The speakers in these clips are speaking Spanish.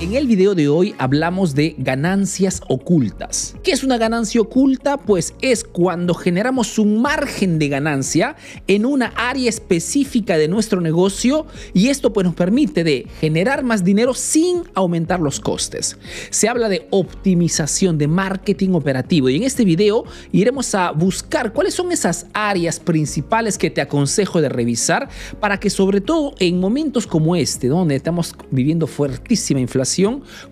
En el video de hoy hablamos de ganancias ocultas. ¿Qué es una ganancia oculta? Pues es cuando generamos un margen de ganancia en una área específica de nuestro negocio y esto pues nos permite de generar más dinero sin aumentar los costes. Se habla de optimización de marketing operativo y en este video iremos a buscar cuáles son esas áreas principales que te aconsejo de revisar para que sobre todo en momentos como este donde estamos viviendo fuertísima inflación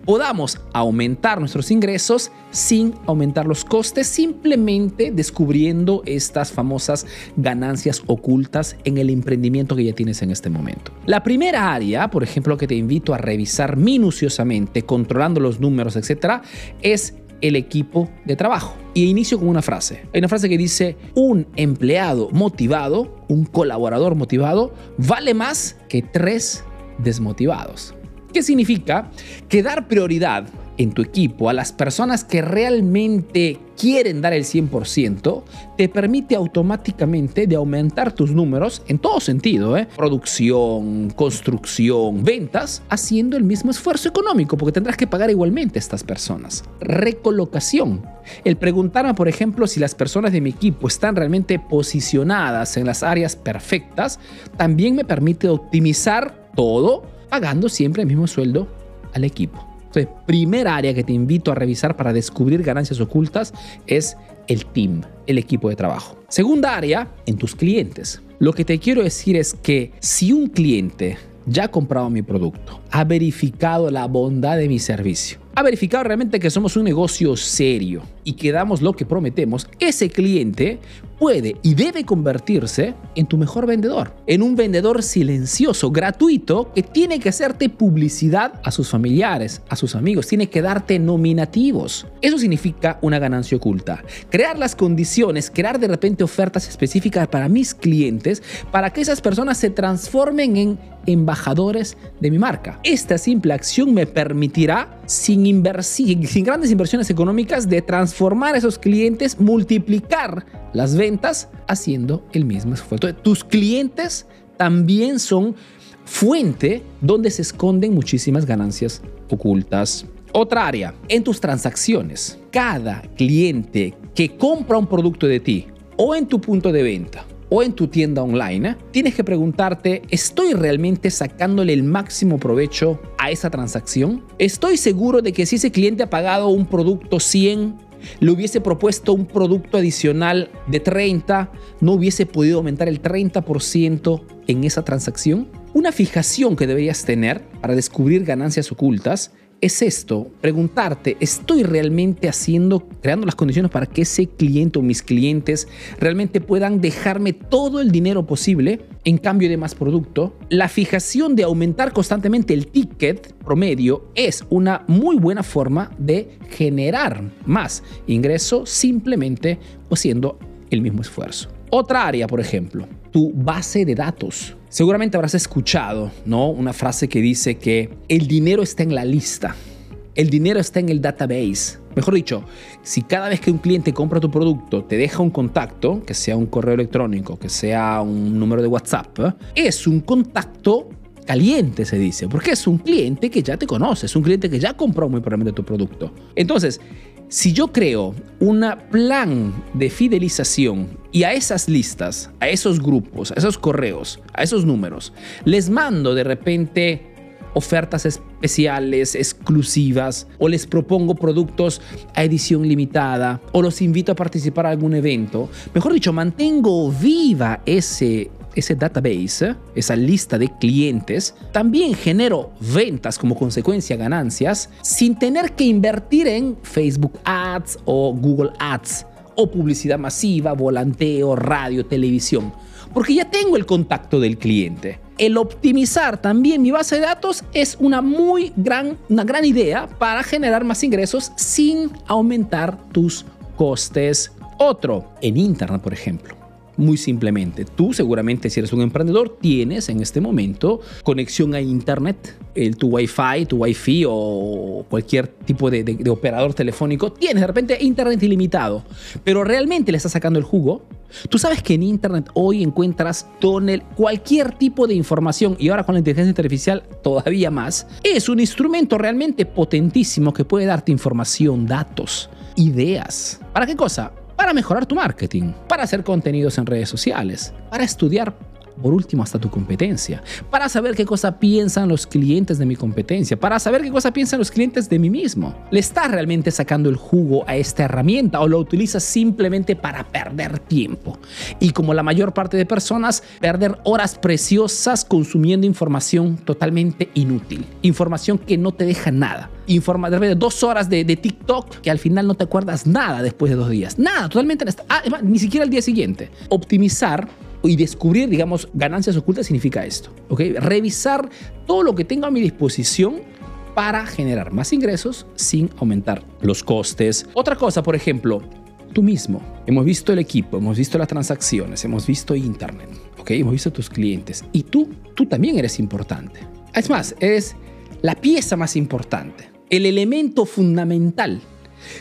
podamos aumentar nuestros ingresos sin aumentar los costes, simplemente descubriendo estas famosas ganancias ocultas en el emprendimiento que ya tienes en este momento. La primera área, por ejemplo, que te invito a revisar minuciosamente, controlando los números, etcétera, es el equipo de trabajo. Y inicio con una frase. Hay una frase que dice, un empleado motivado, un colaborador motivado, vale más que tres desmotivados. ¿Qué significa? Que dar prioridad en tu equipo a las personas que realmente quieren dar el 100%, te permite automáticamente de aumentar tus números en todo sentido, ¿eh? producción, construcción, ventas, haciendo el mismo esfuerzo económico, porque tendrás que pagar igualmente a estas personas. Recolocación. El preguntarme, por ejemplo, si las personas de mi equipo están realmente posicionadas en las áreas perfectas, también me permite optimizar todo pagando siempre el mismo sueldo al equipo. Entonces, primera área que te invito a revisar para descubrir ganancias ocultas es el team, el equipo de trabajo. Segunda área, en tus clientes. Lo que te quiero decir es que si un cliente ya ha comprado mi producto, ha verificado la bondad de mi servicio, ha verificado realmente que somos un negocio serio y que damos lo que prometemos, ese cliente puede y debe convertirse en tu mejor vendedor, en un vendedor silencioso, gratuito, que tiene que hacerte publicidad a sus familiares, a sus amigos, tiene que darte nominativos. Eso significa una ganancia oculta. Crear las condiciones, crear de repente ofertas específicas para mis clientes, para que esas personas se transformen en embajadores de mi marca. Esta simple acción me permitirá, sin, sin grandes inversiones económicas, de transformar a esos clientes, multiplicar las ventas haciendo el mismo esfuerzo. Tus clientes también son fuente donde se esconden muchísimas ganancias ocultas. Otra área, en tus transacciones. Cada cliente que compra un producto de ti o en tu punto de venta o en tu tienda online, tienes que preguntarte, ¿estoy realmente sacándole el máximo provecho a esa transacción? ¿Estoy seguro de que si ese cliente ha pagado un producto 100, le hubiese propuesto un producto adicional de 30, no hubiese podido aumentar el 30% en esa transacción? Una fijación que deberías tener para descubrir ganancias ocultas es esto, preguntarte, ¿estoy realmente haciendo, creando las condiciones para que ese cliente o mis clientes realmente puedan dejarme todo el dinero posible en cambio de más producto? La fijación de aumentar constantemente el ticket promedio es una muy buena forma de generar más ingreso simplemente haciendo el mismo esfuerzo. Otra área, por ejemplo, tu base de datos. Seguramente habrás escuchado, ¿no? Una frase que dice que el dinero está en la lista. El dinero está en el database. Mejor dicho, si cada vez que un cliente compra tu producto te deja un contacto, que sea un correo electrónico, que sea un número de WhatsApp, es un contacto caliente, se dice, porque es un cliente que ya te conoce, es un cliente que ya compró muy probablemente tu producto. Entonces, si yo creo un plan de fidelización y a esas listas, a esos grupos, a esos correos, a esos números, les mando de repente ofertas especiales, exclusivas, o les propongo productos a edición limitada, o los invito a participar a algún evento, mejor dicho, mantengo viva ese ese database, esa lista de clientes, también genero ventas como consecuencia ganancias sin tener que invertir en Facebook Ads o Google Ads o publicidad masiva, volanteo, radio, televisión, porque ya tengo el contacto del cliente. El optimizar también mi base de datos es una muy gran, una gran idea para generar más ingresos sin aumentar tus costes. Otro, en Internet, por ejemplo Muy simplemente, tú seguramente si eres un emprendedor tienes en este momento conexión a Internet, el, tu Wi-Fi, tu Wi-Fi o cualquier tipo de, de operador telefónico, tienes de repente Internet ilimitado, pero realmente le estás sacando el jugo. Tú sabes que en Internet hoy encuentras tonel, cualquier tipo de información y ahora con la inteligencia artificial todavía más. Es un instrumento realmente potentísimo que puede darte información, datos, ideas. ¿Para qué cosa? Para mejorar tu marketing, para hacer contenidos en redes sociales, para estudiar por último hasta tu competencia, para saber qué cosa piensan los clientes de mi competencia, para saber qué cosa piensan los clientes de mí mismo. ¿Le estás realmente sacando el jugo a esta herramienta o lo utilizas simplemente para perder tiempo? Y como la mayor parte de personas, perder horas preciosas consumiendo información totalmente inútil, información que no te deja nada. Informa de dos horas de, TikTok que al final no te acuerdas nada después de dos días. Nada, totalmente. Ah, ni siquiera el día siguiente. Optimizar y descubrir, digamos, ganancias ocultas significa esto. ¿ok? Revisar todo lo que tengo a mi disposición para generar más ingresos sin aumentar los costes. Otra cosa, por ejemplo, tú mismo. Hemos visto el equipo, hemos visto las transacciones, hemos visto Internet, ¿ok? Hemos visto tus clientes. Y tú, tú también eres importante. Es más, eres la pieza más importante, el elemento fundamental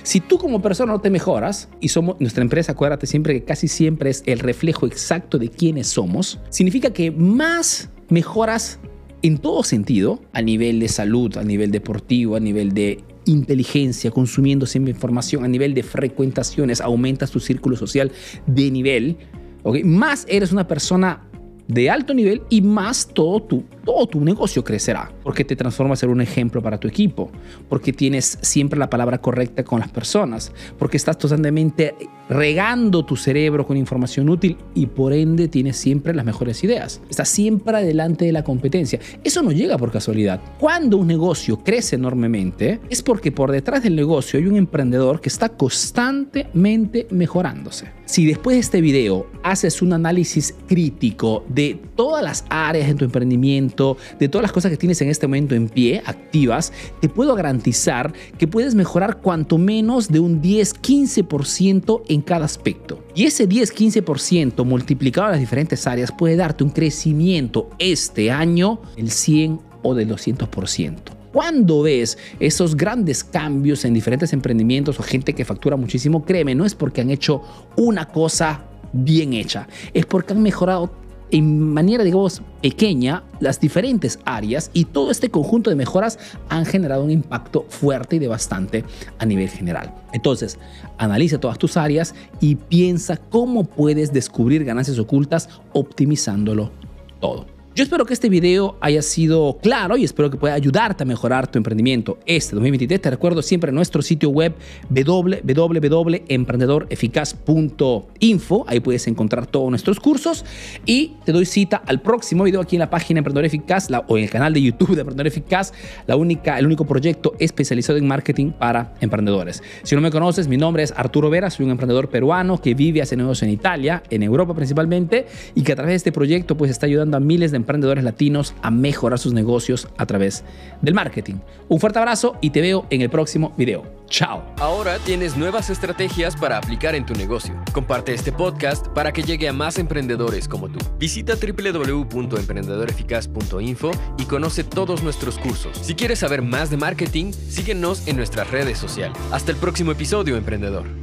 si tú como persona no te mejoras, y somos nuestra empresa, acuérdate siempre que casi siempre es el reflejo exacto de quiénes somos, significa que más mejoras en todo sentido, a nivel de salud, a nivel deportivo, a nivel de inteligencia, consumiendo siempre información, a nivel de frecuentaciones, aumentas tu círculo social de nivel, más eres una persona de alto nivel y más todo tu, todo tu negocio crecerá, porque te transformas en un ejemplo para tu equipo, porque tienes siempre la palabra correcta con las personas, porque estás totalmente regando tu cerebro con información útil y por ende tienes siempre las mejores ideas. Estás siempre adelante de la competencia. Eso no llega por casualidad. Cuando un negocio crece enormemente es porque por detrás del negocio hay un emprendedor que está constantemente mejorándose. Si después de este video haces un análisis crítico de todas las áreas en tu emprendimiento, de todas las cosas que tienes en este momento en pie, activas, te puedo garantizar que puedes mejorar cuanto menos de un 10-15% en cada aspecto. Y ese 10-15% multiplicado en las diferentes áreas puede darte un crecimiento este año del 100 o del 200%. Cuando ves esos grandes cambios en diferentes emprendimientos o gente que factura muchísimo, créeme, no es porque han hecho una cosa bien hecha, es porque han mejorado en manera, digamos, pequeña las diferentes áreas y todo este conjunto de mejoras han generado un impacto fuerte y devastante a nivel general. Entonces, analiza todas tus áreas y piensa cómo puedes descubrir ganancias ocultas optimizándolo todo. Yo espero que este video haya sido claro y espero que pueda ayudarte a mejorar tu emprendimiento este 2023. Te recuerdo siempre nuestro sitio web www.emprendedoreficaz.info. Ahí puedes encontrar todos nuestros cursos y te doy cita al próximo video aquí en la página Emprendedor Eficaz o en el canal de YouTube de Emprendedor Eficaz, la única, el único proyecto especializado en marketing para emprendedores. Si no me conoces, mi nombre es Arturo Vera, soy un emprendedor peruano que vive hace negocios en Italia, en Europa principalmente, y que a través de este proyecto pues está ayudando a miles de emprendedores latinos a mejorar sus negocios a través del marketing. Un fuerte abrazo y te veo en el próximo video. Chao. Ahora tienes nuevas estrategias para aplicar en tu negocio. Comparte este podcast para que llegue a más emprendedores como tú. Visita www.emprendedoreficaz.info y conoce todos nuestros cursos. Si quieres saber más de marketing, síguenos en nuestras redes sociales. Hasta el próximo episodio, emprendedor.